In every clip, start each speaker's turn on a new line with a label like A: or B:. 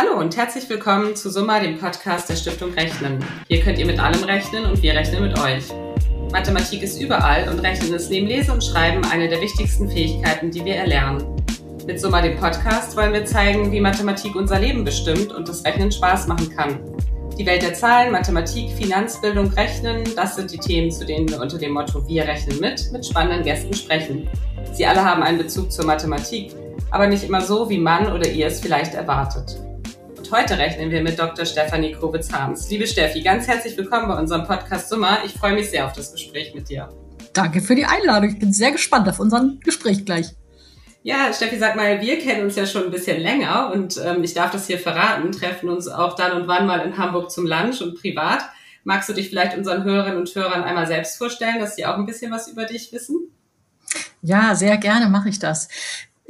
A: Hallo und herzlich willkommen zu Summa, dem Podcast der Stiftung Rechnen. Hier könnt ihr mit allem rechnen und wir rechnen mit euch. Mathematik ist überall und Rechnen ist neben Lesen und Schreiben eine der wichtigsten Fähigkeiten, die wir erlernen. Mit Summa, dem Podcast, wollen wir zeigen, wie Mathematik unser Leben bestimmt und das Rechnen Spaß machen kann. Die Welt der Zahlen, Mathematik, Finanzbildung, Rechnen, das sind die Themen, zu denen wir unter dem Motto Wir rechnen mit mit spannenden Gästen sprechen. Sie alle haben einen Bezug zur Mathematik, aber nicht immer so, wie man oder ihr es vielleicht erwartet heute rechnen wir mit Dr. Stefanie Krowitz-Harms. Liebe Steffi, ganz herzlich willkommen bei unserem Podcast Summer. Ich freue mich sehr auf das Gespräch mit dir.
B: Danke für die Einladung. Ich bin sehr gespannt auf unser Gespräch gleich.
A: Ja, Steffi, sag mal, wir kennen uns ja schon ein bisschen länger und ähm, ich darf das hier verraten, treffen uns auch dann und wann mal in Hamburg zum Lunch und privat. Magst du dich vielleicht unseren Hörerinnen und Hörern einmal selbst vorstellen, dass sie auch ein bisschen was über dich wissen?
B: Ja, sehr gerne mache ich das.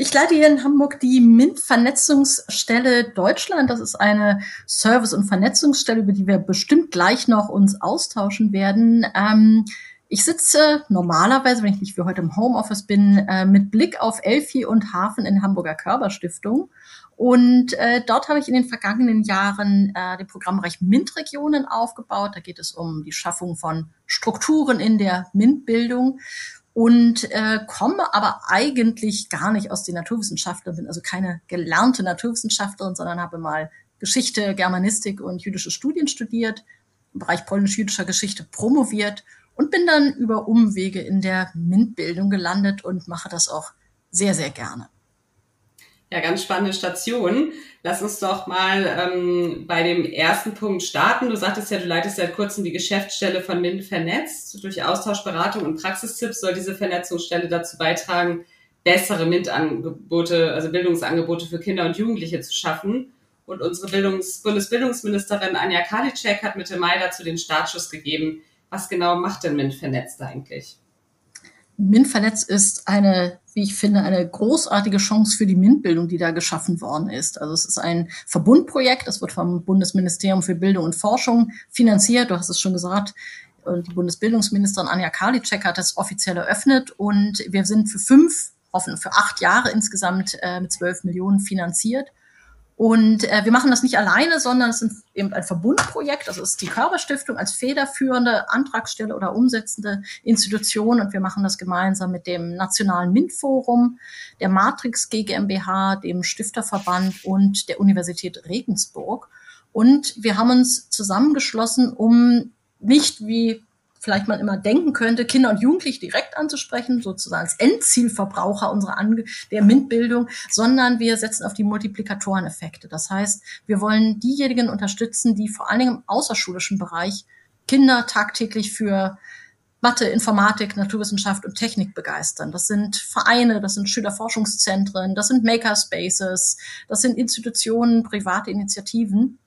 B: Ich leite hier in Hamburg die MINT-Vernetzungsstelle Deutschland. Das ist eine Service- und Vernetzungsstelle, über die wir bestimmt gleich noch uns austauschen werden. Ähm, ich sitze normalerweise, wenn ich nicht wie heute im Homeoffice bin, äh, mit Blick auf Elfi und Hafen in Hamburger Körperstiftung. Und äh, dort habe ich in den vergangenen Jahren äh, den Programmbereich MINT-Regionen aufgebaut. Da geht es um die Schaffung von Strukturen in der MINT-Bildung und äh, komme aber eigentlich gar nicht aus den Naturwissenschaften, bin also keine gelernte Naturwissenschaftlerin, sondern habe mal Geschichte, Germanistik und jüdische Studien studiert, im Bereich polnisch-jüdischer Geschichte promoviert und bin dann über Umwege in der MINT-Bildung gelandet und mache das auch sehr, sehr gerne.
A: Ja, ganz spannende Station. Lass uns doch mal ähm, bei dem ersten Punkt starten. Du sagtest ja, du leitest seit kurzem die Geschäftsstelle von MINT vernetzt. Durch Austausch, Beratung und Praxistipps soll diese Vernetzungsstelle dazu beitragen, bessere MINT-Angebote, also Bildungsangebote für Kinder und Jugendliche zu schaffen. Und unsere Bildungs Bundesbildungsministerin Anja Karliczek hat Mitte Mai dazu den Startschuss gegeben. Was genau macht denn MINT vernetzt eigentlich?
B: MINT-Vernetz ist eine, wie ich finde, eine großartige Chance für die MINT-Bildung, die da geschaffen worden ist. Also es ist ein Verbundprojekt, das wird vom Bundesministerium für Bildung und Forschung finanziert. Du hast es schon gesagt. Und die Bundesbildungsministerin Anja Karliczek hat das offiziell eröffnet und wir sind für fünf, offen für acht Jahre insgesamt äh, mit zwölf Millionen finanziert. Und äh, wir machen das nicht alleine, sondern es ist eben ein Verbundprojekt. Das ist die Körperstiftung als federführende Antragstelle oder umsetzende Institution. Und wir machen das gemeinsam mit dem Nationalen MINT-Forum, der Matrix GmbH, dem Stifterverband und der Universität Regensburg. Und wir haben uns zusammengeschlossen, um nicht wie vielleicht man immer denken könnte, Kinder und Jugendliche direkt anzusprechen, sozusagen als Endzielverbraucher unserer Ange der MINT-Bildung, sondern wir setzen auf die Multiplikatoreneffekte. Das heißt, wir wollen diejenigen unterstützen, die vor allen Dingen im außerschulischen Bereich Kinder tagtäglich für Mathe, Informatik, Naturwissenschaft und Technik begeistern. Das sind Vereine, das sind Schülerforschungszentren, das sind Makerspaces, das sind Institutionen, private Initiativen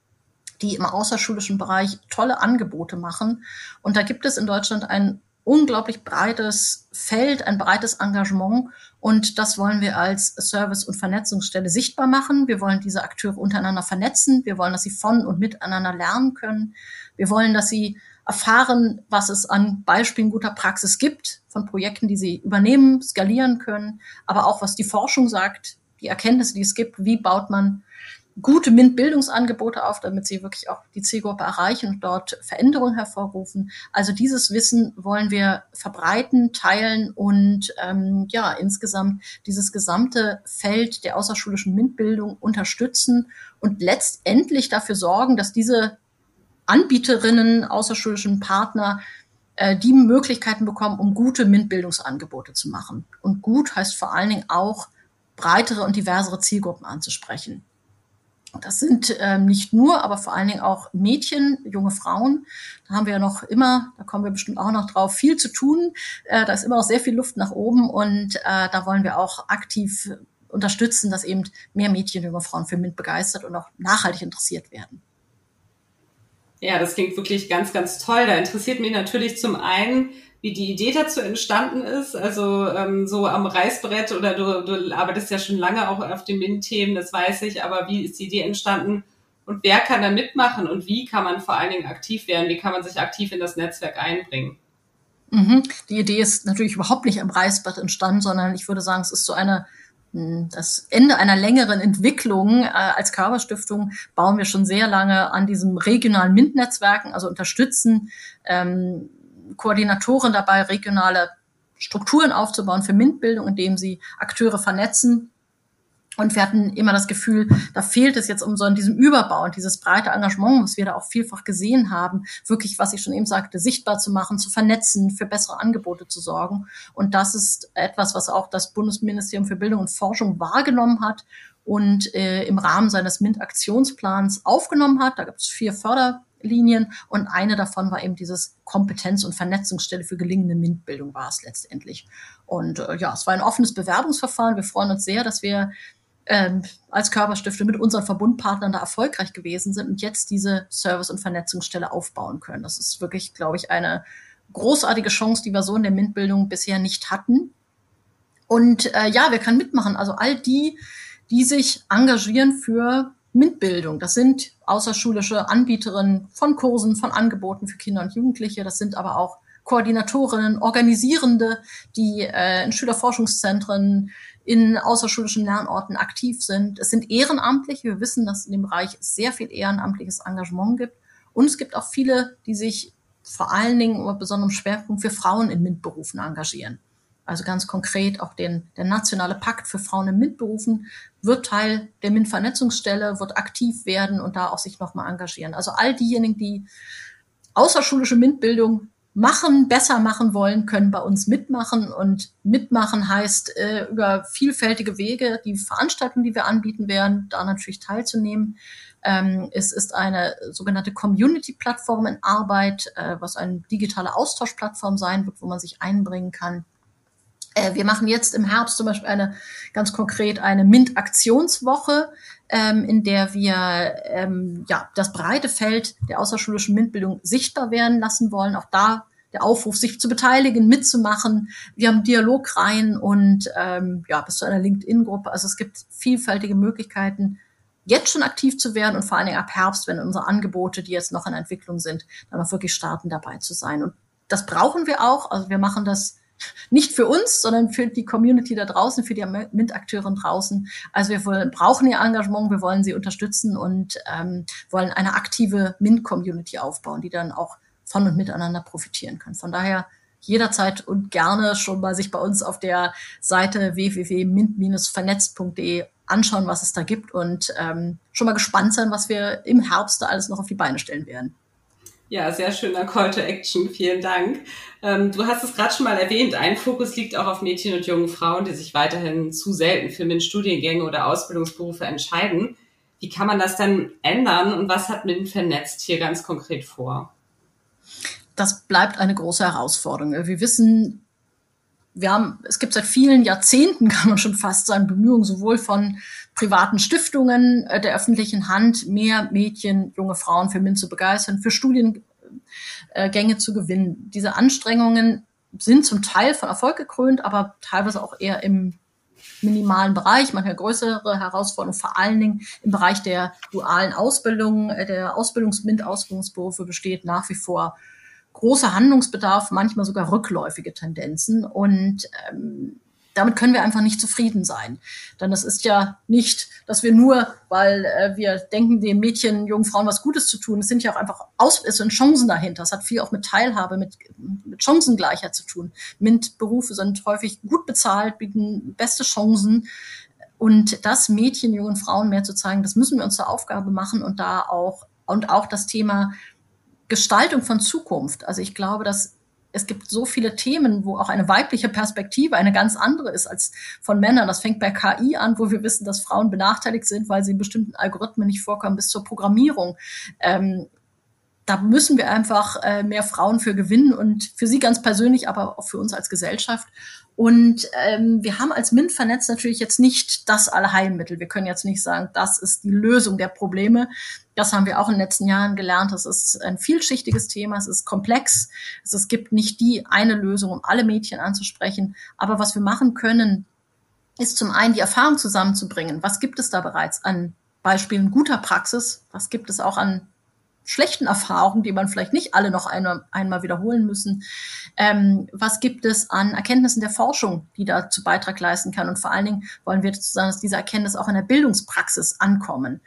B: die im außerschulischen Bereich tolle Angebote machen. Und da gibt es in Deutschland ein unglaublich breites Feld, ein breites Engagement. Und das wollen wir als Service- und Vernetzungsstelle sichtbar machen. Wir wollen diese Akteure untereinander vernetzen. Wir wollen, dass sie von und miteinander lernen können. Wir wollen, dass sie erfahren, was es an Beispielen guter Praxis gibt, von Projekten, die sie übernehmen, skalieren können, aber auch was die Forschung sagt, die Erkenntnisse, die es gibt, wie baut man gute MINT-Bildungsangebote auf, damit sie wirklich auch die Zielgruppe erreichen und dort Veränderungen hervorrufen. Also dieses Wissen wollen wir verbreiten, teilen und ähm, ja insgesamt dieses gesamte Feld der außerschulischen MINT-Bildung unterstützen und letztendlich dafür sorgen, dass diese Anbieterinnen, außerschulischen Partner äh, die Möglichkeiten bekommen, um gute MINT-Bildungsangebote zu machen. Und gut heißt vor allen Dingen auch breitere und diversere Zielgruppen anzusprechen. Das sind ähm, nicht nur, aber vor allen Dingen auch Mädchen, junge Frauen. Da haben wir ja noch immer, da kommen wir bestimmt auch noch drauf, viel zu tun. Äh, da ist immer noch sehr viel Luft nach oben und äh, da wollen wir auch aktiv unterstützen, dass eben mehr Mädchen, junge Frauen für MINT begeistert und auch nachhaltig interessiert werden.
A: Ja, das klingt wirklich ganz, ganz toll. Da interessiert mich natürlich zum einen, wie die Idee dazu entstanden ist. Also ähm, so am Reißbrett oder du, du arbeitest ja schon lange auch auf den MINT-Themen, das weiß ich, aber wie ist die Idee entstanden und wer kann da mitmachen und wie kann man vor allen Dingen aktiv werden? Wie kann man sich aktiv in das Netzwerk einbringen?
B: Mhm. Die Idee ist natürlich überhaupt nicht am Reißbrett entstanden, sondern ich würde sagen, es ist so eine das Ende einer längeren Entwicklung. Äh, als Körperstiftung bauen wir schon sehr lange an diesem regionalen MINT-Netzwerken, also unterstützen ähm, Koordinatoren dabei, regionale Strukturen aufzubauen für MINT-Bildung, indem sie Akteure vernetzen und wir hatten immer das Gefühl, da fehlt es jetzt um so in diesem Überbau und dieses breite Engagement, was wir da auch vielfach gesehen haben, wirklich, was ich schon eben sagte, sichtbar zu machen, zu vernetzen, für bessere Angebote zu sorgen. Und das ist etwas, was auch das Bundesministerium für Bildung und Forschung wahrgenommen hat und äh, im Rahmen seines MINT-Aktionsplans aufgenommen hat. Da gibt es vier Förderlinien und eine davon war eben dieses Kompetenz- und Vernetzungsstelle für gelingende MINT-Bildung war es letztendlich. Und äh, ja, es war ein offenes Bewerbungsverfahren. Wir freuen uns sehr, dass wir ähm, als Körperstifte mit unseren Verbundpartnern da erfolgreich gewesen sind und jetzt diese Service- und Vernetzungsstelle aufbauen können. Das ist wirklich, glaube ich, eine großartige Chance, die wir so in der MINT-Bildung bisher nicht hatten. Und äh, ja, wir können mitmachen. Also all die, die sich engagieren für MINT-Bildung. Das sind außerschulische Anbieterinnen von Kursen, von Angeboten für Kinder und Jugendliche. Das sind aber auch Koordinatorinnen, Organisierende, die äh, in Schülerforschungszentren, in außerschulischen Lernorten aktiv sind. Es sind Ehrenamtliche. Wir wissen, dass in dem Bereich sehr viel ehrenamtliches Engagement gibt. Und es gibt auch viele, die sich vor allen Dingen mit besonderem Schwerpunkt für Frauen in MINT-Berufen engagieren. Also ganz konkret auch den, der nationale Pakt für Frauen in MINT-Berufen wird Teil der MINT-Vernetzungsstelle, wird aktiv werden und da auch sich nochmal engagieren. Also all diejenigen, die außerschulische MINT-Bildung machen, besser machen wollen, können bei uns mitmachen. Und mitmachen heißt äh, über vielfältige Wege, die Veranstaltungen, die wir anbieten werden, da natürlich teilzunehmen. Ähm, es ist eine sogenannte Community-Plattform in Arbeit, äh, was eine digitale Austauschplattform sein wird, wo man sich einbringen kann. Äh, wir machen jetzt im Herbst zum Beispiel eine ganz konkret eine MINT-Aktionswoche, ähm, in der wir ähm, ja das breite Feld der außerschulischen MINT-Bildung sichtbar werden lassen wollen. Auch da der Aufruf, sich zu beteiligen, mitzumachen. Wir haben Dialogreihen und ähm, ja bis zu einer LinkedIn-Gruppe. Also es gibt vielfältige Möglichkeiten, jetzt schon aktiv zu werden und vor allen Dingen ab Herbst, wenn unsere Angebote, die jetzt noch in Entwicklung sind, dann auch wirklich starten, dabei zu sein. Und das brauchen wir auch. Also wir machen das nicht für uns, sondern für die Community da draußen, für die MINT-Akteure draußen. Also wir wollen, brauchen ihr Engagement, wir wollen sie unterstützen und ähm, wollen eine aktive MINT-Community aufbauen, die dann auch von und miteinander profitieren kann. Von daher jederzeit und gerne schon mal sich bei uns auf der Seite www.mint-vernetzt.de anschauen, was es da gibt und ähm, schon mal gespannt sein, was wir im Herbst da alles noch auf die Beine stellen werden.
A: Ja, sehr schöner Call to Action. Vielen Dank. Ähm, du hast es gerade schon mal erwähnt. Ein Fokus liegt auch auf Mädchen und jungen Frauen, die sich weiterhin zu selten für MINT-Studiengänge oder Ausbildungsberufe entscheiden. Wie kann man das denn ändern und was hat MINT vernetzt hier ganz konkret vor?
B: Das bleibt eine große Herausforderung. Wir wissen, wir haben, es gibt seit vielen Jahrzehnten, kann man schon fast sagen, Bemühungen sowohl von privaten Stiftungen äh, der öffentlichen Hand, mehr Mädchen, junge Frauen für MINT zu begeistern, für Studiengänge zu gewinnen. Diese Anstrengungen sind zum Teil von Erfolg gekrönt, aber teilweise auch eher im minimalen Bereich, manchmal größere Herausforderungen, vor allen Dingen im Bereich der dualen Ausbildung, äh, der Ausbildungs-MINT-Ausbildungsberufe besteht nach wie vor großer Handlungsbedarf, manchmal sogar rückläufige Tendenzen. Und ähm, damit können wir einfach nicht zufrieden sein. Denn das ist ja nicht, dass wir nur, weil äh, wir denken, den Mädchen, jungen Frauen was Gutes zu tun, es sind ja auch einfach Aus es sind Chancen dahinter. Es hat viel auch mit Teilhabe, mit, mit Chancengleichheit zu tun. MINT-Berufe sind häufig gut bezahlt, bieten beste Chancen. Und das Mädchen, jungen Frauen mehr zu zeigen, das müssen wir uns zur Aufgabe machen und da auch, und auch das Thema Gestaltung von Zukunft. Also ich glaube, dass es gibt so viele Themen, wo auch eine weibliche Perspektive eine ganz andere ist als von Männern. Das fängt bei KI an, wo wir wissen, dass Frauen benachteiligt sind, weil sie in bestimmten Algorithmen nicht vorkommen, bis zur Programmierung. Ähm, da müssen wir einfach äh, mehr Frauen für gewinnen und für sie ganz persönlich, aber auch für uns als Gesellschaft. Und ähm, wir haben als MINT vernetzt natürlich jetzt nicht das Allheilmittel. Wir können jetzt nicht sagen, das ist die Lösung der Probleme. Das haben wir auch in den letzten Jahren gelernt. Das ist ein vielschichtiges Thema. Es ist komplex. Es gibt nicht die eine Lösung, um alle Mädchen anzusprechen. Aber was wir machen können, ist zum einen die Erfahrung zusammenzubringen. Was gibt es da bereits an Beispielen guter Praxis? Was gibt es auch an schlechten Erfahrungen, die man vielleicht nicht alle noch einmal, einmal wiederholen müssen. Ähm, was gibt es an Erkenntnissen der Forschung, die dazu Beitrag leisten kann? Und vor allen Dingen wollen wir dazu sagen, dass diese Erkenntnisse auch in der Bildungspraxis ankommen.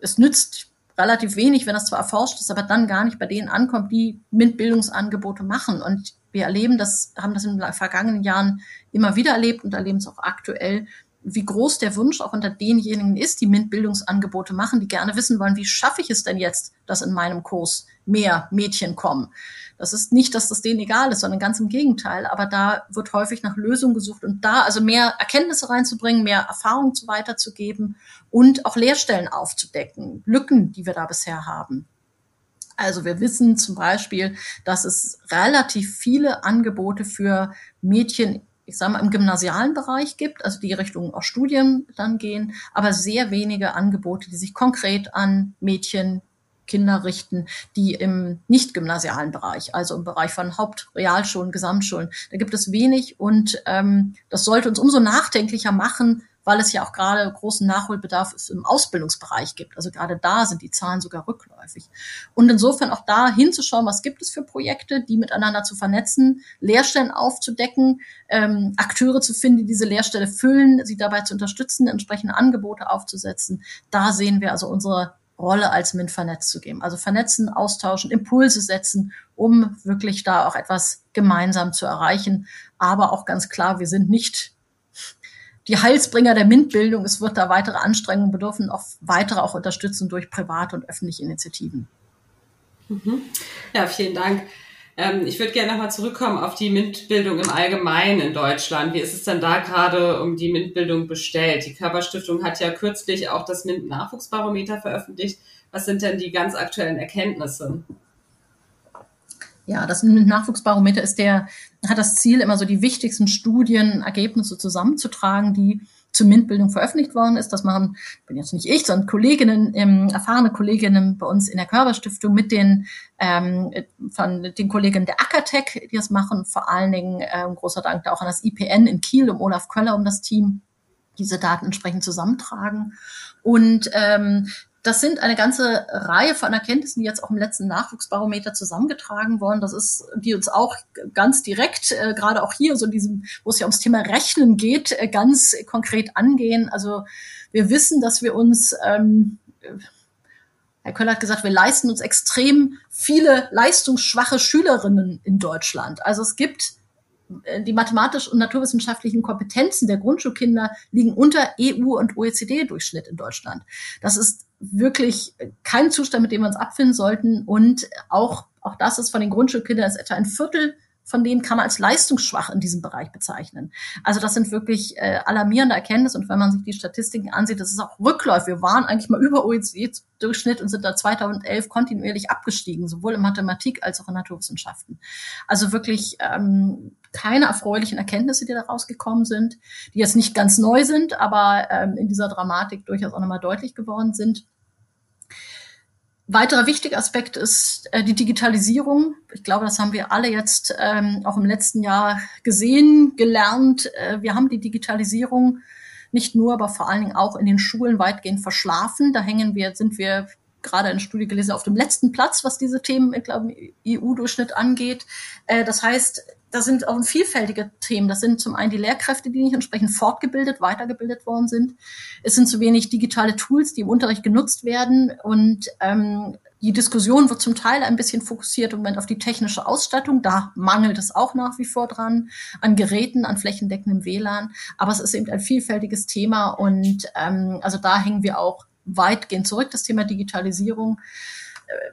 B: Es nützt relativ wenig, wenn das zwar erforscht ist, aber dann gar nicht bei denen ankommt, die MINT-Bildungsangebote machen. Und wir erleben das, haben das in den vergangenen Jahren immer wieder erlebt und erleben es auch aktuell, wie groß der Wunsch auch unter denjenigen ist, die MINT-Bildungsangebote machen, die gerne wissen wollen, wie schaffe ich es denn jetzt, dass in meinem Kurs mehr Mädchen kommen. Das ist nicht, dass das denen egal ist, sondern ganz im Gegenteil. Aber da wird häufig nach Lösungen gesucht und da also mehr Erkenntnisse reinzubringen, mehr Erfahrung zu weiterzugeben und auch Lehrstellen aufzudecken, Lücken, die wir da bisher haben. Also wir wissen zum Beispiel, dass es relativ viele Angebote für Mädchen ich sage mal, im gymnasialen Bereich gibt, also die Richtung auch Studien dann gehen, aber sehr wenige Angebote, die sich konkret an Mädchen, Kinder richten, die im nicht gymnasialen Bereich, also im Bereich von Hauptrealschulen, Gesamtschulen, da gibt es wenig und ähm, das sollte uns umso nachdenklicher machen, weil es ja auch gerade großen Nachholbedarf im Ausbildungsbereich gibt. Also gerade da sind die Zahlen sogar rückläufig. Und insofern auch da hinzuschauen, was gibt es für Projekte, die miteinander zu vernetzen, Lehrstellen aufzudecken, ähm, Akteure zu finden, die diese Lehrstelle füllen, sie dabei zu unterstützen, entsprechende Angebote aufzusetzen. Da sehen wir also unsere Rolle als MINT vernetzt zu geben. Also vernetzen, austauschen, Impulse setzen, um wirklich da auch etwas gemeinsam zu erreichen. Aber auch ganz klar, wir sind nicht die Heilsbringer der MINT-Bildung. Es wird da weitere Anstrengungen bedürfen, auch weitere auch unterstützen durch private und öffentliche Initiativen.
A: Mhm. Ja, vielen Dank. Ähm, ich würde gerne nochmal zurückkommen auf die MINT-Bildung im Allgemeinen in Deutschland. Wie ist es denn da gerade um die MINT-Bildung bestellt? Die Körperstiftung hat ja kürzlich auch das MINT-Nachwuchsbarometer veröffentlicht. Was sind denn die ganz aktuellen Erkenntnisse?
B: Ja, das Nachwuchsbarometer ist der, hat das Ziel, immer so die wichtigsten Studienergebnisse zusammenzutragen, die zur MINT-Bildung veröffentlicht worden ist. Das machen, bin jetzt nicht ich, sondern Kolleginnen, ähm, erfahrene Kolleginnen bei uns in der Körperstiftung mit den, ähm, von den Kolleginnen der Ackertech, die das machen. Vor allen Dingen ähm, großer Dank da auch an das IPN in Kiel, um Olaf Köller, um das Team diese Daten entsprechend zusammentragen. Und ähm, das sind eine ganze Reihe von Erkenntnissen, die jetzt auch im letzten Nachwuchsbarometer zusammengetragen worden. Das ist, die uns auch ganz direkt, äh, gerade auch hier, so in diesem, wo es ja ums Thema Rechnen geht, äh, ganz konkret angehen. Also wir wissen, dass wir uns, ähm, Herr Köller hat gesagt, wir leisten uns extrem viele leistungsschwache Schülerinnen in Deutschland. Also es gibt äh, die mathematisch- und naturwissenschaftlichen Kompetenzen der Grundschulkinder liegen unter EU- und OECD-Durchschnitt in Deutschland. Das ist wirklich kein Zustand, mit dem wir uns abfinden sollten. Und auch, auch das ist von den Grundschulkindern ist etwa ein Viertel von denen kann man als leistungsschwach in diesem Bereich bezeichnen. Also das sind wirklich äh, alarmierende Erkenntnisse. Und wenn man sich die Statistiken ansieht, das ist auch rückläufig. Wir waren eigentlich mal über OECD-Durchschnitt und sind da 2011 kontinuierlich abgestiegen, sowohl in Mathematik als auch in Naturwissenschaften. Also wirklich ähm, keine erfreulichen Erkenntnisse, die da rausgekommen sind, die jetzt nicht ganz neu sind, aber ähm, in dieser Dramatik durchaus auch nochmal deutlich geworden sind. Weiterer wichtiger Aspekt ist äh, die Digitalisierung. Ich glaube, das haben wir alle jetzt ähm, auch im letzten Jahr gesehen, gelernt. Äh, wir haben die Digitalisierung nicht nur, aber vor allen Dingen auch in den Schulen weitgehend verschlafen. Da hängen wir, sind wir gerade eine Studie gelesen, auf dem letzten Platz, was diese Themen, ich glaube, EU-Durchschnitt angeht. Äh, das heißt, da sind auch vielfältige Themen. Das sind zum einen die Lehrkräfte, die nicht entsprechend fortgebildet, weitergebildet worden sind. Es sind zu wenig digitale Tools, die im Unterricht genutzt werden. Und ähm, die Diskussion wird zum Teil ein bisschen fokussiert im Moment auf die technische Ausstattung. Da mangelt es auch nach wie vor dran, an Geräten, an flächendeckendem WLAN. Aber es ist eben ein vielfältiges Thema. Und ähm, also da hängen wir auch weitgehend zurück, das Thema Digitalisierung.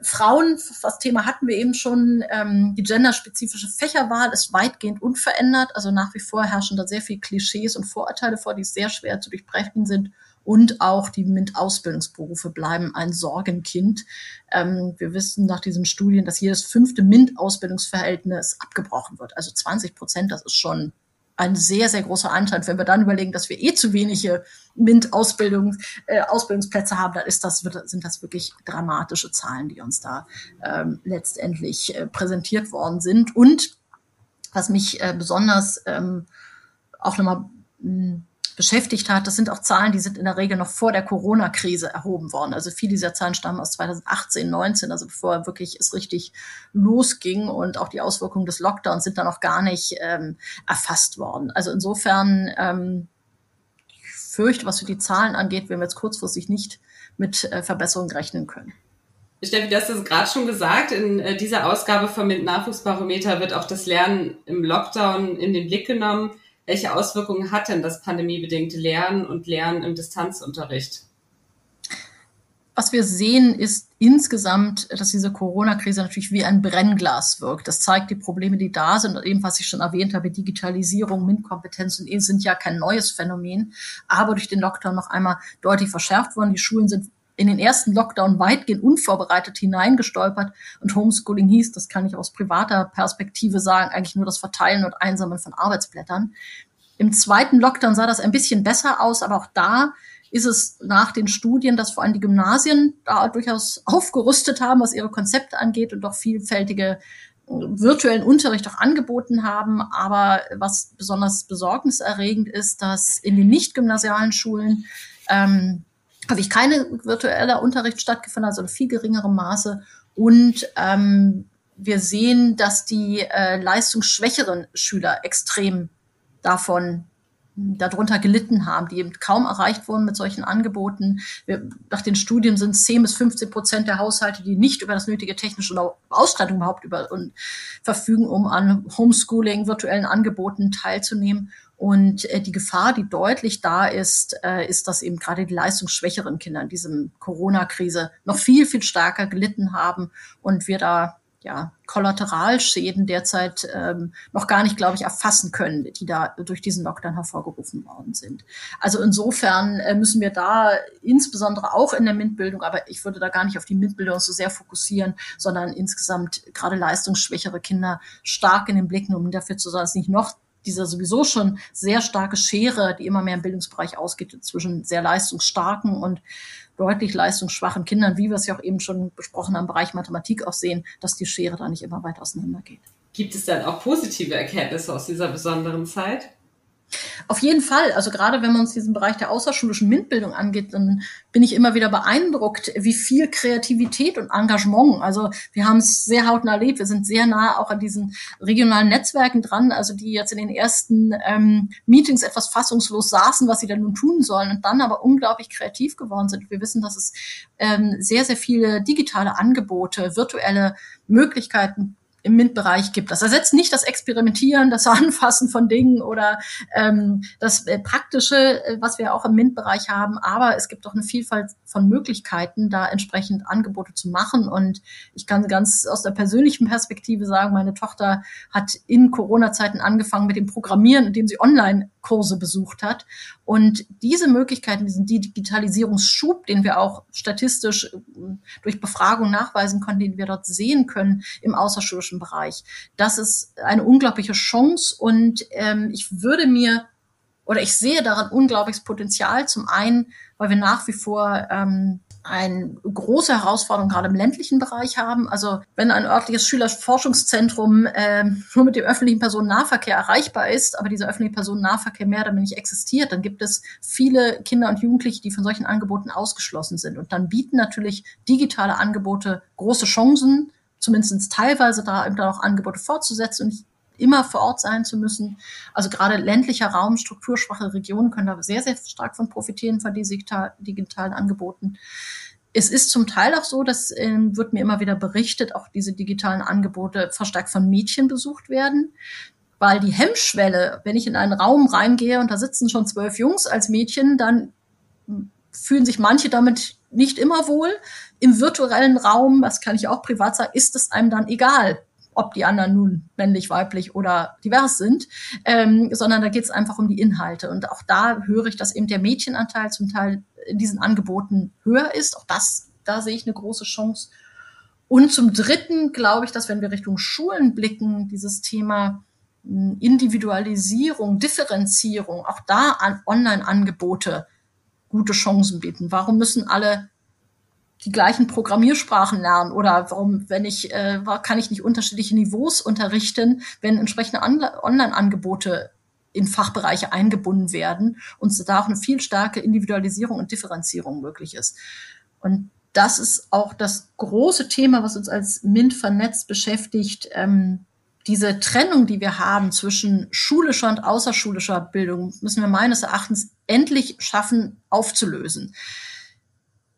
B: Frauen, das Thema hatten wir eben schon, ähm, die genderspezifische Fächerwahl ist weitgehend unverändert. Also nach wie vor herrschen da sehr viele Klischees und Vorurteile vor, die sehr schwer zu durchbrechen sind. Und auch die MINT-Ausbildungsberufe bleiben ein Sorgenkind. Ähm, wir wissen nach diesen Studien, dass jedes fünfte MINT-Ausbildungsverhältnis abgebrochen wird. Also 20 Prozent, das ist schon ein sehr, sehr großer Anteil. Wenn wir dann überlegen, dass wir eh zu wenige MINT-Ausbildung, äh, Ausbildungsplätze haben, dann ist das, sind das wirklich dramatische Zahlen, die uns da ähm, letztendlich äh, präsentiert worden sind. Und was mich äh, besonders ähm, auch nochmal hm, beschäftigt hat. Das sind auch Zahlen, die sind in der Regel noch vor der Corona-Krise erhoben worden. Also viele dieser Zahlen stammen aus 2018, 19, also bevor wirklich es richtig losging und auch die Auswirkungen des Lockdowns sind da noch gar nicht ähm, erfasst worden. Also insofern ähm, ich fürchte, was für die Zahlen angeht, werden wir jetzt kurzfristig nicht mit äh, Verbesserungen rechnen können.
A: Steffi, du hast es gerade schon gesagt, in äh, dieser Ausgabe vom MINT-Nachwuchsbarometer wird auch das Lernen im Lockdown in den Blick genommen. Welche Auswirkungen hat denn das pandemiebedingte Lernen und Lernen im Distanzunterricht?
B: Was wir sehen, ist insgesamt, dass diese Corona-Krise natürlich wie ein Brennglas wirkt. Das zeigt die Probleme, die da sind. Und eben, was ich schon erwähnt habe, Digitalisierung, MINT-Kompetenz und eh sind ja kein neues Phänomen, aber durch den Lockdown noch einmal deutlich verschärft worden. Die Schulen sind in den ersten Lockdown weitgehend unvorbereitet hineingestolpert und Homeschooling hieß, das kann ich aus privater Perspektive sagen, eigentlich nur das Verteilen und Einsammeln von Arbeitsblättern. Im zweiten Lockdown sah das ein bisschen besser aus, aber auch da ist es nach den Studien, dass vor allem die Gymnasien da durchaus aufgerüstet haben, was ihre Konzepte angeht und doch vielfältige äh, virtuellen Unterricht auch angeboten haben. Aber was besonders besorgniserregend ist, dass in den nicht gymnasialen Schulen ähm, habe ich keine virtueller Unterricht stattgefunden, also in viel geringerem Maße. Und ähm, wir sehen, dass die äh, leistungsschwächeren Schüler extrem davon darunter gelitten haben, die eben kaum erreicht wurden mit solchen Angeboten. Wir, nach den Studien sind es 10 bis 15 Prozent der Haushalte, die nicht über das nötige technische Ausstattung überhaupt über und verfügen, um an Homeschooling, virtuellen Angeboten teilzunehmen. Und äh, die Gefahr, die deutlich da ist, äh, ist, dass eben gerade die leistungsschwächeren Kinder in diesem Corona-Krise noch viel, viel stärker gelitten haben und wir da ja, Kollateralschäden derzeit ähm, noch gar nicht, glaube ich, erfassen können, die da durch diesen Lockdown hervorgerufen worden sind. Also insofern äh, müssen wir da insbesondere auch in der MINT-Bildung, aber ich würde da gar nicht auf die MINT-Bildung so sehr fokussieren, sondern insgesamt gerade leistungsschwächere Kinder stark in den Blick nehmen, um dafür zu sorgen, dass nicht noch dieser sowieso schon sehr starke Schere, die immer mehr im Bildungsbereich ausgeht, zwischen sehr leistungsstarken und deutlich leistungsschwachen Kindern, wie wir es ja auch eben schon besprochen haben, im Bereich Mathematik auch sehen, dass die Schere da nicht immer weit auseinander geht.
A: Gibt es dann auch positive Erkenntnisse aus dieser besonderen Zeit?
B: Auf jeden Fall. Also gerade wenn man uns diesen Bereich der außerschulischen MINT-Bildung angeht, dann bin ich immer wieder beeindruckt, wie viel Kreativität und Engagement. Also wir haben es sehr hautnah erlebt. Wir sind sehr nah auch an diesen regionalen Netzwerken dran, also die jetzt in den ersten ähm, Meetings etwas fassungslos saßen, was sie denn nun tun sollen und dann aber unglaublich kreativ geworden sind. Wir wissen, dass es ähm, sehr, sehr viele digitale Angebote, virtuelle Möglichkeiten im MINT-Bereich gibt. Das ersetzt nicht das Experimentieren, das Anfassen von Dingen oder ähm, das äh, Praktische, äh, was wir auch im MINT-Bereich haben, aber es gibt auch eine Vielfalt von Möglichkeiten, da entsprechend Angebote zu machen. Und ich kann ganz aus der persönlichen Perspektive sagen, meine Tochter hat in Corona-Zeiten angefangen mit dem Programmieren, indem sie Online-Kurse besucht hat. Und diese Möglichkeiten, diesen Digitalisierungsschub, den wir auch statistisch äh, durch Befragung nachweisen konnten, den wir dort sehen können im außerschulischen Bereich, das ist eine unglaubliche Chance. Und ähm, ich würde mir oder ich sehe daran unglaubliches Potenzial. Zum einen, weil wir nach wie vor ähm, eine große Herausforderung gerade im ländlichen Bereich haben. Also wenn ein örtliches Schülerforschungszentrum äh, nur mit dem öffentlichen Personennahverkehr erreichbar ist, aber dieser öffentliche Personennahverkehr mehr damit nicht existiert, dann gibt es viele Kinder und Jugendliche, die von solchen Angeboten ausgeschlossen sind. Und dann bieten natürlich digitale Angebote große Chancen, zumindest teilweise da eben auch Angebote fortzusetzen. Und ich immer vor Ort sein zu müssen. Also gerade ländlicher Raum, strukturschwache Regionen können da sehr, sehr stark von profitieren, von digital, digitalen Angeboten. Es ist zum Teil auch so, das äh, wird mir immer wieder berichtet, auch diese digitalen Angebote verstärkt von Mädchen besucht werden weil die Hemmschwelle, wenn ich in einen Raum reingehe und da sitzen schon zwölf Jungs als Mädchen, dann fühlen sich manche damit nicht immer wohl. Im virtuellen Raum, das kann ich auch privat sagen, ist es einem dann egal, ob die anderen nun männlich, weiblich oder divers sind, ähm, sondern da geht es einfach um die Inhalte. Und auch da höre ich, dass eben der Mädchenanteil zum Teil in diesen Angeboten höher ist. Auch das, da sehe ich eine große Chance. Und zum Dritten glaube ich, dass wenn wir Richtung Schulen blicken, dieses Thema hm, Individualisierung, Differenzierung, auch da an Online-Angebote gute Chancen bieten. Warum müssen alle die gleichen Programmiersprachen lernen oder warum, wenn ich, äh, kann ich nicht unterschiedliche Niveaus unterrichten, wenn entsprechende Online-Angebote in Fachbereiche eingebunden werden und da auch eine viel starke Individualisierung und Differenzierung möglich ist. Und das ist auch das große Thema, was uns als MINT vernetzt beschäftigt. Ähm, diese Trennung, die wir haben zwischen schulischer und außerschulischer Bildung, müssen wir meines Erachtens endlich schaffen aufzulösen.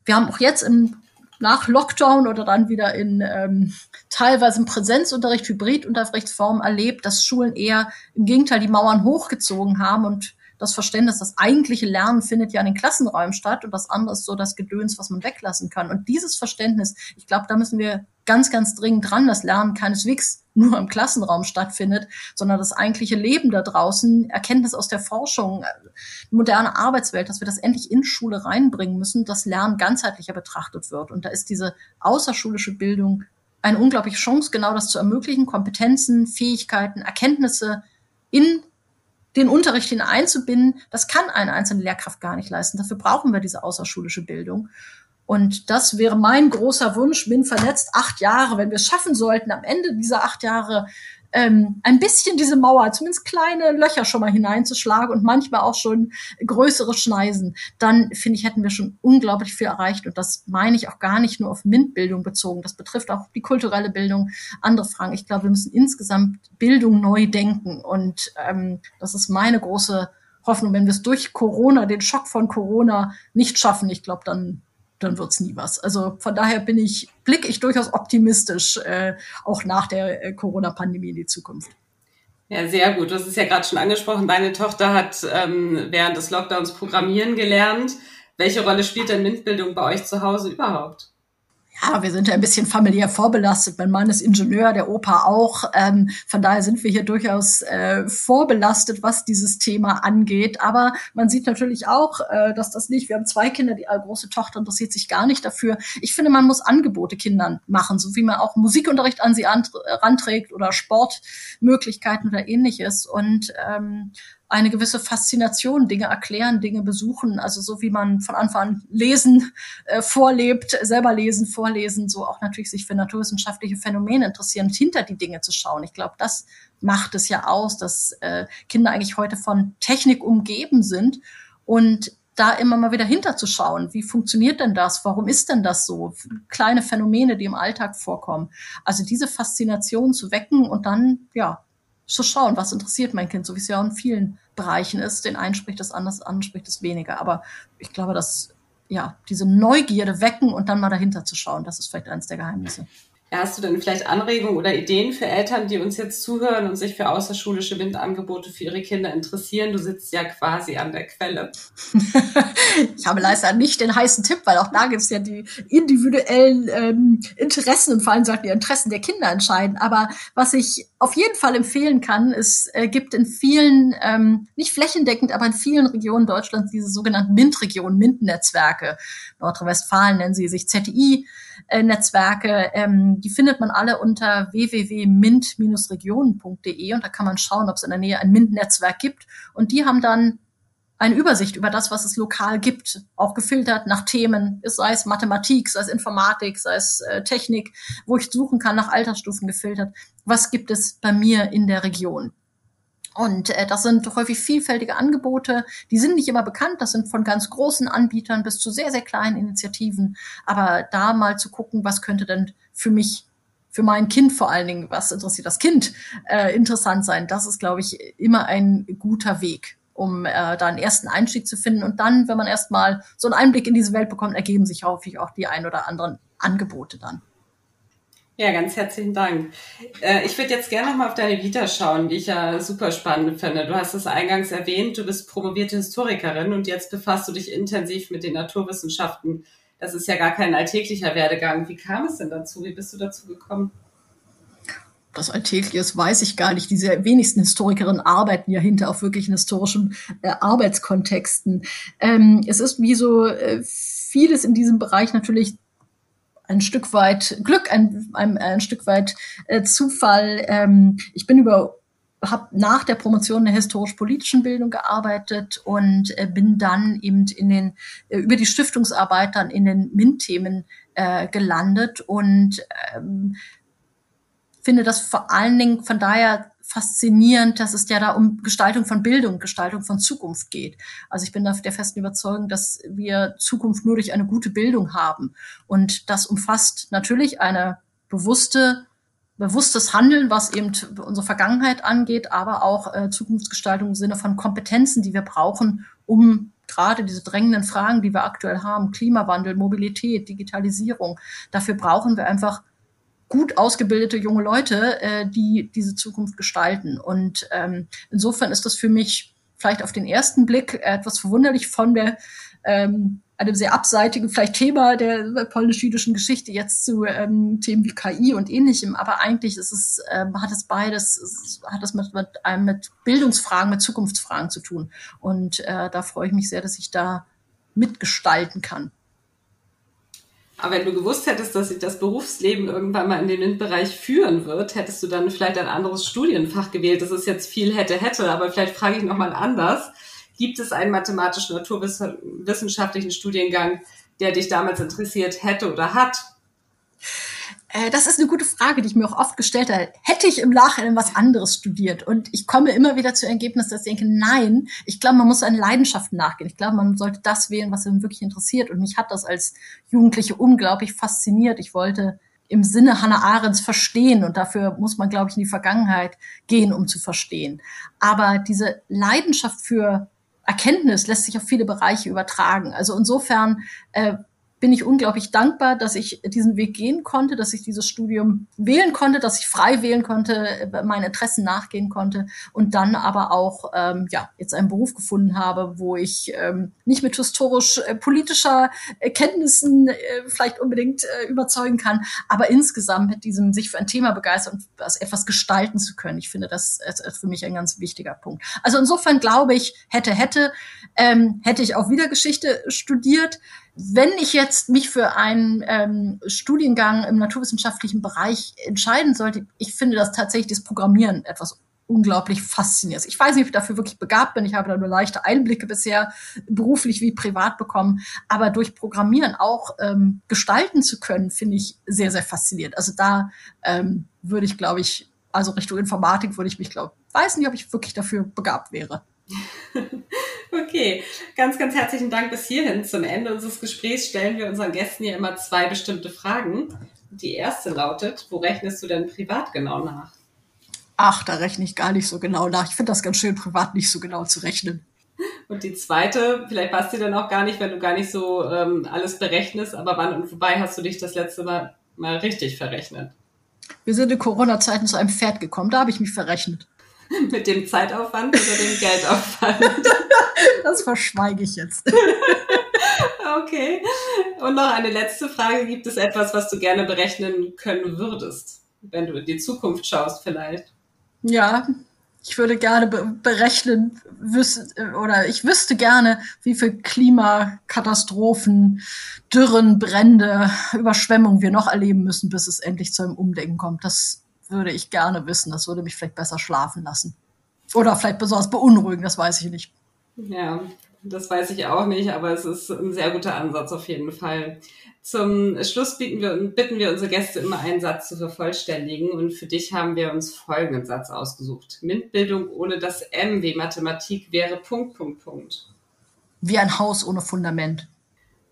B: Wir haben auch jetzt im nach Lockdown oder dann wieder in ähm, teilweise im Präsenzunterricht, Hybridunterrichtsform erlebt, dass Schulen eher im Gegenteil die Mauern hochgezogen haben und das Verständnis, das eigentliche Lernen findet ja in den Klassenräumen statt und das andere ist so das Gedöns, was man weglassen kann. Und dieses Verständnis, ich glaube, da müssen wir ganz, ganz dringend dran, dass Lernen keineswegs nur im Klassenraum stattfindet, sondern das eigentliche Leben da draußen, Erkenntnis aus der Forschung, moderne Arbeitswelt, dass wir das endlich in Schule reinbringen müssen, dass Lernen ganzheitlicher betrachtet wird. Und da ist diese außerschulische Bildung eine unglaubliche Chance, genau das zu ermöglichen, Kompetenzen, Fähigkeiten, Erkenntnisse in den Unterricht hineinzubinden, das kann eine einzelne Lehrkraft gar nicht leisten. Dafür brauchen wir diese außerschulische Bildung. Und das wäre mein großer Wunsch, bin vernetzt, acht Jahre, wenn wir es schaffen sollten, am Ende dieser acht Jahre ähm, ein bisschen diese Mauer, zumindest kleine Löcher schon mal hineinzuschlagen und manchmal auch schon größere Schneisen, dann finde ich, hätten wir schon unglaublich viel erreicht. Und das meine ich auch gar nicht nur auf MINT-Bildung bezogen. Das betrifft auch die kulturelle Bildung, andere Fragen. Ich glaube, wir müssen insgesamt Bildung neu denken. Und ähm, das ist meine große Hoffnung. Wenn wir es durch Corona, den Schock von Corona nicht schaffen, ich glaube, dann dann wird's nie was. Also von daher bin ich, blicke ich durchaus optimistisch, äh, auch nach der äh, Corona-Pandemie in die Zukunft.
A: Ja, sehr gut. Du hast es ja gerade schon angesprochen. Deine Tochter hat ähm, während des Lockdowns Programmieren gelernt. Welche Rolle spielt denn MINT-Bildung bei euch zu Hause überhaupt?
B: Ja, wir sind ja ein bisschen familiär vorbelastet. Mein Mann ist Ingenieur, der Opa auch. Ähm, von daher sind wir hier durchaus äh, vorbelastet, was dieses Thema angeht. Aber man sieht natürlich auch, äh, dass das nicht, wir haben zwei Kinder, die große Tochter interessiert sich gar nicht dafür. Ich finde, man muss Angebote Kindern machen, so wie man auch Musikunterricht an sie ranträgt oder Sportmöglichkeiten oder ähnliches. Und ähm, eine gewisse Faszination, Dinge erklären, Dinge besuchen. Also so wie man von Anfang an lesen äh, vorlebt, selber lesen, vorlesen, so auch natürlich sich für naturwissenschaftliche Phänomene interessieren hinter die Dinge zu schauen. Ich glaube, das macht es ja aus, dass äh, Kinder eigentlich heute von Technik umgeben sind und da immer mal wieder hinterzuschauen. Wie funktioniert denn das? Warum ist denn das so? Kleine Phänomene, die im Alltag vorkommen. Also diese Faszination zu wecken und dann, ja, zu schauen, was interessiert mein Kind, so wie es ja in vielen Bereichen ist. Den einen spricht es anders, anderen spricht es weniger. Aber ich glaube, dass ja diese Neugierde wecken und dann mal dahinter zu schauen, das ist vielleicht eines der Geheimnisse.
A: Hast du denn vielleicht Anregungen oder Ideen für Eltern, die uns jetzt zuhören und sich für außerschulische MINT-Angebote für ihre Kinder interessieren? Du sitzt ja quasi an der Quelle.
B: ich habe leider nicht den heißen Tipp, weil auch da gibt es ja die individuellen ähm, Interessen und vor allem sollten die Interessen der Kinder entscheiden. Aber was ich auf jeden Fall empfehlen kann, es äh, gibt in vielen, ähm, nicht flächendeckend, aber in vielen Regionen Deutschlands diese sogenannten MINT-Regionen, MINT-Netzwerke. Nordrhein-Westfalen nennen sie sich ZTI. Äh, Netzwerke, ähm, die findet man alle unter www.mint-regionen.de und da kann man schauen, ob es in der Nähe ein MINT-Netzwerk gibt. Und die haben dann eine Übersicht über das, was es lokal gibt, auch gefiltert nach Themen, sei es Mathematik, sei es Informatik, sei es äh, Technik, wo ich suchen kann, nach Altersstufen gefiltert. Was gibt es bei mir in der Region? Und äh, das sind häufig vielfältige Angebote. Die sind nicht immer bekannt. Das sind von ganz großen Anbietern bis zu sehr, sehr kleinen Initiativen. Aber da mal zu gucken, was könnte denn für mich, für mein Kind vor allen Dingen, was interessiert das Kind, äh, interessant sein. Das ist, glaube ich, immer ein guter Weg, um äh, da einen ersten Einstieg zu finden. Und dann, wenn man erstmal so einen Einblick in diese Welt bekommt, ergeben sich häufig auch die ein oder anderen Angebote dann.
A: Ja, ganz herzlichen Dank. Äh, ich würde jetzt gerne noch mal auf deine Vita schauen, die ich ja super spannend finde. Du hast es eingangs erwähnt, du bist promovierte Historikerin und jetzt befasst du dich intensiv mit den Naturwissenschaften. Das ist ja gar kein alltäglicher Werdegang. Wie kam es denn dazu? Wie bist du dazu gekommen?
B: Das alltäglich ist, weiß ich gar nicht. Diese wenigsten Historikerinnen arbeiten ja hinter auf wirklichen historischen äh, Arbeitskontexten. Ähm, es ist wie so äh, vieles in diesem Bereich natürlich ein Stück weit Glück, ein, ein, ein Stück weit äh, Zufall. Ähm, ich bin über habe nach der Promotion der historisch-politischen Bildung gearbeitet und äh, bin dann eben in den äh, über die Stiftungsarbeit dann in den MINT-Themen äh, gelandet und ähm, finde das vor allen Dingen von daher faszinierend, dass es ja da um Gestaltung von Bildung, Gestaltung von Zukunft geht. Also ich bin der festen Überzeugung, dass wir Zukunft nur durch eine gute Bildung haben. Und das umfasst natürlich eine bewusste bewusstes Handeln, was eben unsere Vergangenheit angeht, aber auch äh, Zukunftsgestaltung im Sinne von Kompetenzen, die wir brauchen, um gerade diese drängenden Fragen, die wir aktuell haben, Klimawandel, Mobilität, Digitalisierung, dafür brauchen wir einfach gut ausgebildete junge Leute, äh, die diese Zukunft gestalten. Und ähm, insofern ist das für mich vielleicht auf den ersten Blick etwas verwunderlich von der ähm, einem sehr abseitigen vielleicht Thema der polnisch-jüdischen Geschichte jetzt zu ähm, Themen wie KI und ähnlichem. Aber eigentlich ist es, ähm, hat es beides, es hat es mit, mit, einem mit Bildungsfragen, mit Zukunftsfragen zu tun. Und äh, da freue ich mich sehr, dass ich da mitgestalten kann.
A: Aber wenn du gewusst hättest, dass sich das Berufsleben irgendwann mal in den MINT-Bereich führen wird, hättest du dann vielleicht ein anderes Studienfach gewählt. Das ist jetzt viel hätte, hätte, aber vielleicht frage ich nochmal anders. Gibt es einen mathematischen naturwissenschaftlichen Studiengang, der dich damals interessiert hätte oder hat?
B: Äh, das ist eine gute Frage, die ich mir auch oft gestellt habe. Hätte ich im Nachhinein was anderes studiert? Und ich komme immer wieder zu Ergebnis, dass ich denke, nein, ich glaube, man muss seinen Leidenschaften nachgehen. Ich glaube, man sollte das wählen, was einen wirklich interessiert. Und mich hat das als Jugendliche unglaublich fasziniert. Ich wollte im Sinne Hannah Arendts verstehen und dafür muss man, glaube ich, in die Vergangenheit gehen, um zu verstehen. Aber diese Leidenschaft für Erkenntnis lässt sich auf viele Bereiche übertragen. Also insofern äh, bin ich unglaublich dankbar, dass ich diesen Weg gehen konnte, dass ich dieses Studium wählen konnte, dass ich frei wählen konnte, meinen Interessen nachgehen konnte und dann aber auch ähm, ja jetzt einen Beruf gefunden habe, wo ich ähm, nicht mit historisch-politischer äh, Kenntnissen äh, vielleicht unbedingt äh, überzeugen kann, aber insgesamt mit diesem sich für ein Thema begeistern und etwas gestalten zu können. Ich finde, das ist für mich ein ganz wichtiger Punkt. Also insofern glaube ich, hätte, hätte, ähm, hätte ich auch wieder Geschichte studiert. Wenn ich jetzt mich für einen ähm, Studiengang im naturwissenschaftlichen Bereich entscheiden sollte, ich finde das tatsächlich das Programmieren etwas unglaublich faszinierend. Ich weiß nicht, ob ich dafür wirklich begabt bin. Ich habe da nur leichte Einblicke bisher beruflich wie privat bekommen. Aber durch Programmieren auch ähm, gestalten zu können, finde ich sehr, sehr faszinierend. Also da ähm, würde ich, glaube ich, also Richtung Informatik würde ich mich, glaube weiß nicht, ob ich wirklich dafür begabt wäre.
A: Okay, ganz, ganz herzlichen Dank bis hierhin. Zum Ende unseres Gesprächs stellen wir unseren Gästen hier immer zwei bestimmte Fragen. Die erste lautet, wo rechnest du denn privat genau nach?
B: Ach, da rechne ich gar nicht so genau nach. Ich finde das ganz schön, privat nicht so genau zu rechnen.
A: Und die zweite, vielleicht passt dir dann auch gar nicht, wenn du gar nicht so ähm, alles berechnest, aber wann und wobei hast du dich das letzte Mal, mal richtig verrechnet?
B: Wir sind in Corona-Zeiten zu einem Pferd gekommen, da habe ich mich verrechnet.
A: Mit dem Zeitaufwand oder dem Geldaufwand?
B: Das verschweige ich jetzt.
A: Okay. Und noch eine letzte Frage. Gibt es etwas, was du gerne berechnen können würdest, wenn du in die Zukunft schaust vielleicht?
B: Ja, ich würde gerne be berechnen oder ich wüsste gerne, wie viel Klimakatastrophen, Dürren, Brände, Überschwemmungen wir noch erleben müssen, bis es endlich zu einem Umdenken kommt. Das würde ich gerne wissen. Das würde mich vielleicht besser schlafen lassen. Oder vielleicht besonders beunruhigen, das weiß ich nicht.
A: Ja, das weiß ich auch nicht, aber es ist ein sehr guter Ansatz auf jeden Fall. Zum Schluss bitten wir, bitten wir unsere Gäste immer einen Satz zu vervollständigen und für dich haben wir uns folgenden Satz ausgesucht. MINT-Bildung ohne das M wie Mathematik wäre Punkt, Punkt, Punkt.
B: Wie ein Haus ohne Fundament.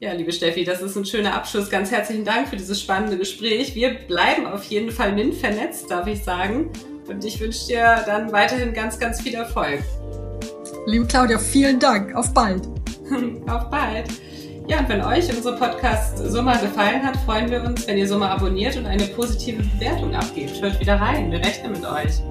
A: Ja, liebe Steffi, das ist ein schöner Abschluss. Ganz herzlichen Dank für dieses spannende Gespräch. Wir bleiben auf jeden Fall MINT vernetzt, darf ich sagen. Und ich wünsche dir dann weiterhin ganz, ganz viel Erfolg.
B: Liebe Claudia, vielen Dank. Auf bald.
A: Auf bald. Ja, und wenn euch unser Podcast Summa gefallen hat, freuen wir uns, wenn ihr Summa abonniert und eine positive Bewertung abgebt. Hört wieder rein. Wir rechnen mit euch.